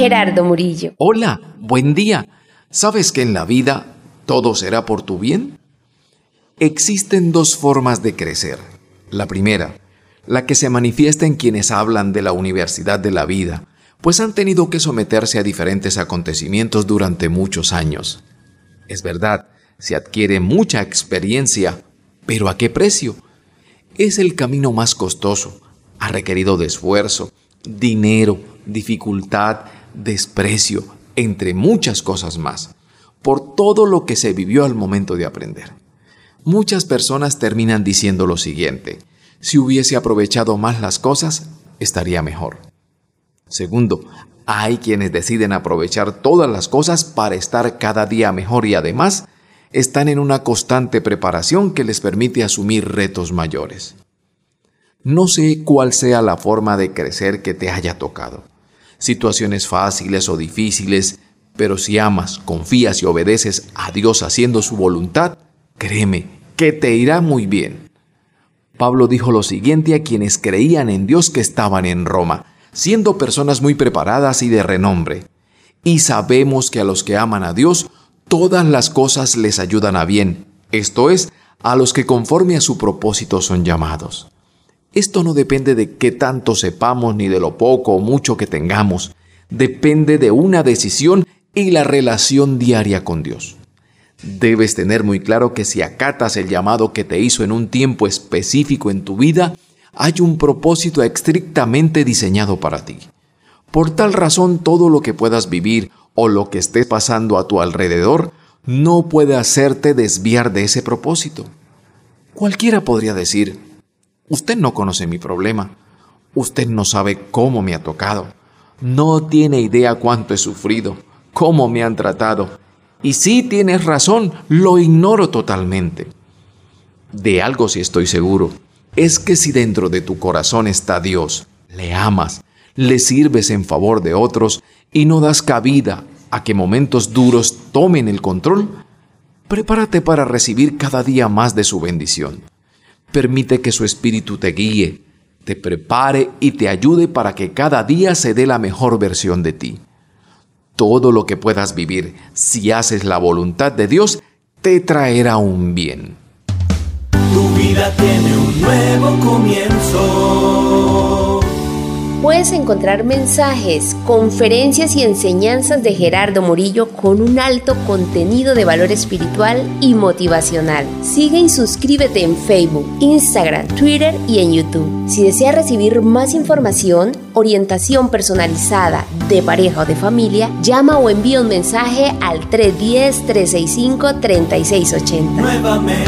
Gerardo Murillo. Hola, buen día. ¿Sabes que en la vida todo será por tu bien? Existen dos formas de crecer. La primera, la que se manifiesta en quienes hablan de la universidad de la vida, pues han tenido que someterse a diferentes acontecimientos durante muchos años. Es verdad, se adquiere mucha experiencia, pero ¿a qué precio? Es el camino más costoso, ha requerido de esfuerzo, dinero, dificultad, desprecio, entre muchas cosas más, por todo lo que se vivió al momento de aprender. Muchas personas terminan diciendo lo siguiente, si hubiese aprovechado más las cosas, estaría mejor. Segundo, hay quienes deciden aprovechar todas las cosas para estar cada día mejor y además están en una constante preparación que les permite asumir retos mayores. No sé cuál sea la forma de crecer que te haya tocado. Situaciones fáciles o difíciles, pero si amas, confías y obedeces a Dios haciendo su voluntad, créeme que te irá muy bien. Pablo dijo lo siguiente a quienes creían en Dios que estaban en Roma, siendo personas muy preparadas y de renombre. Y sabemos que a los que aman a Dios, todas las cosas les ayudan a bien, esto es, a los que conforme a su propósito son llamados. Esto no depende de qué tanto sepamos ni de lo poco o mucho que tengamos. Depende de una decisión y la relación diaria con Dios. Debes tener muy claro que si acatas el llamado que te hizo en un tiempo específico en tu vida, hay un propósito estrictamente diseñado para ti. Por tal razón, todo lo que puedas vivir o lo que esté pasando a tu alrededor no puede hacerte desviar de ese propósito. Cualquiera podría decir, Usted no conoce mi problema. Usted no sabe cómo me ha tocado. No tiene idea cuánto he sufrido, cómo me han tratado. Y si tienes razón, lo ignoro totalmente. De algo sí estoy seguro, es que si dentro de tu corazón está Dios, le amas, le sirves en favor de otros y no das cabida a que momentos duros tomen el control, prepárate para recibir cada día más de su bendición. Permite que su espíritu te guíe, te prepare y te ayude para que cada día se dé la mejor versión de ti. Todo lo que puedas vivir, si haces la voluntad de Dios, te traerá un bien. Tu vida tiene un nuevo comienzo puedes encontrar mensajes, conferencias y enseñanzas de Gerardo Murillo con un alto contenido de valor espiritual y motivacional. Sigue y suscríbete en Facebook, Instagram, Twitter y en YouTube. Si deseas recibir más información, orientación personalizada de pareja o de familia, llama o envía un mensaje al 310-365-3680. Nuevamente.